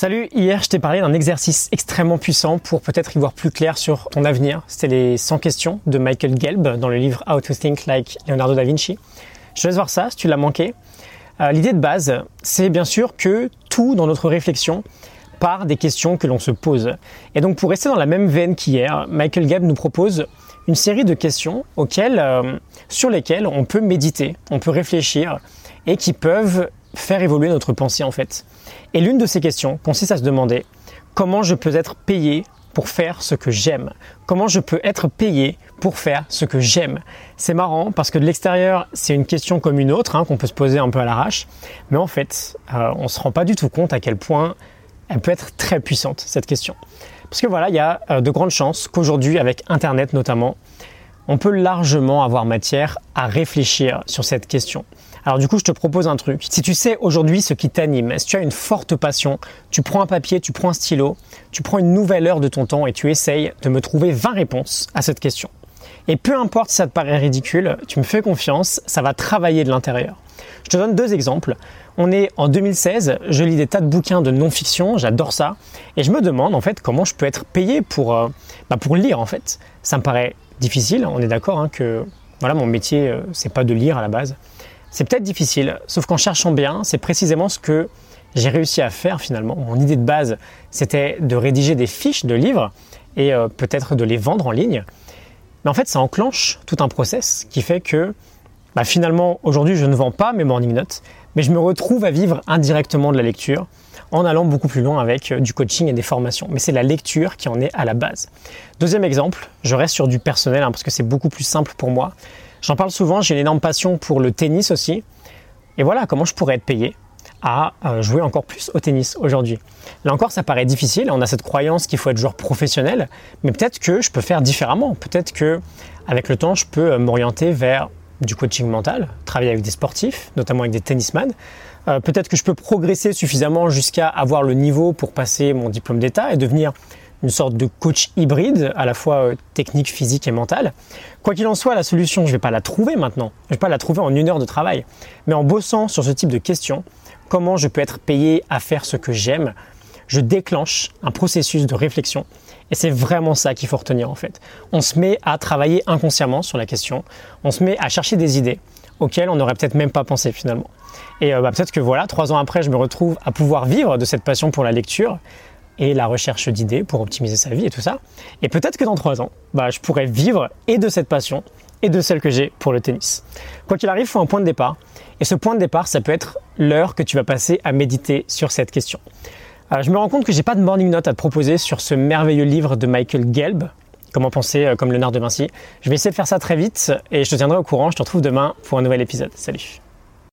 Salut, hier je t'ai parlé d'un exercice extrêmement puissant pour peut-être y voir plus clair sur ton avenir. C'était les 100 questions de Michael Gelb dans le livre How to Think Like Leonardo da Vinci. Je te laisse voir ça si tu l'as manqué. Euh, l'idée de base, c'est bien sûr que tout dans notre réflexion part des questions que l'on se pose. Et donc pour rester dans la même veine qu'hier, Michael Gelb nous propose une série de questions auxquelles, euh, sur lesquelles on peut méditer, on peut réfléchir et qui peuvent faire évoluer notre pensée en fait. Et l'une de ces questions consiste à se demander comment je peux être payé pour faire ce que j'aime? Comment je peux être payé pour faire ce que j'aime? C'est marrant parce que de l'extérieur, c'est une question comme une autre hein, qu'on peut se poser un peu à l'arrache, mais en fait, euh, on ne se rend pas du tout compte à quel point elle peut être très puissante, cette question. Parce que voilà, il y a euh, de grandes chances qu'aujourd'hui, avec Internet notamment, on peut largement avoir matière à réfléchir sur cette question. Alors du coup, je te propose un truc. Si tu sais aujourd'hui ce qui t'anime, si tu as une forte passion, tu prends un papier, tu prends un stylo, tu prends une nouvelle heure de ton temps et tu essayes de me trouver 20 réponses à cette question. Et peu importe si ça te paraît ridicule, tu me fais confiance, ça va travailler de l'intérieur. Je te donne deux exemples. On est en 2016, je lis des tas de bouquins de non-fiction, j'adore ça, et je me demande en fait comment je peux être payé pour, euh, bah, pour lire en fait. Ça me paraît difficile, on est d'accord hein, que voilà mon métier euh, c'est pas de lire à la base. C'est peut-être difficile, sauf qu'en cherchant bien, c'est précisément ce que j'ai réussi à faire finalement. Mon idée de base, c'était de rédiger des fiches de livres et euh, peut-être de les vendre en ligne. Mais en fait, ça enclenche tout un process qui fait que bah, finalement, aujourd'hui, je ne vends pas mes morning notes, mais je me retrouve à vivre indirectement de la lecture en allant beaucoup plus loin avec euh, du coaching et des formations. Mais c'est la lecture qui en est à la base. Deuxième exemple, je reste sur du personnel hein, parce que c'est beaucoup plus simple pour moi. J'en parle souvent, j'ai une énorme passion pour le tennis aussi. Et voilà comment je pourrais être payé à euh, jouer encore plus au tennis aujourd'hui. Là encore, ça paraît difficile. On a cette croyance qu'il faut être joueur professionnel, mais peut-être que je peux faire différemment. Peut-être que avec le temps, je peux euh, m'orienter vers du coaching mental, travailler avec des sportifs, notamment avec des tennisman. Euh, peut-être que je peux progresser suffisamment jusqu'à avoir le niveau pour passer mon diplôme d'État et devenir une sorte de coach hybride, à la fois euh, technique, physique et mental. Quoi qu'il en soit, la solution, je ne vais pas la trouver maintenant. Je ne vais pas la trouver en une heure de travail. Mais en bossant sur ce type de questions, comment je peux être payé à faire ce que j'aime, je déclenche un processus de réflexion. Et c'est vraiment ça qu'il faut retenir en fait. On se met à travailler inconsciemment sur la question. On se met à chercher des idées auxquelles on n'aurait peut-être même pas pensé finalement. Et euh, bah, peut-être que voilà, trois ans après, je me retrouve à pouvoir vivre de cette passion pour la lecture et la recherche d'idées pour optimiser sa vie et tout ça. Et peut-être que dans trois ans, bah, je pourrais vivre et de cette passion et de celle que j'ai pour le tennis. Quoi qu'il arrive, il faut un point de départ. Et ce point de départ, ça peut être l'heure que tu vas passer à méditer sur cette question. Je me rends compte que j'ai pas de morning note à te proposer sur ce merveilleux livre de Michael Gelb, Comment penser euh, comme Léonard de Vinci. Je vais essayer de faire ça très vite et je te tiendrai au courant. Je te retrouve demain pour un nouvel épisode. Salut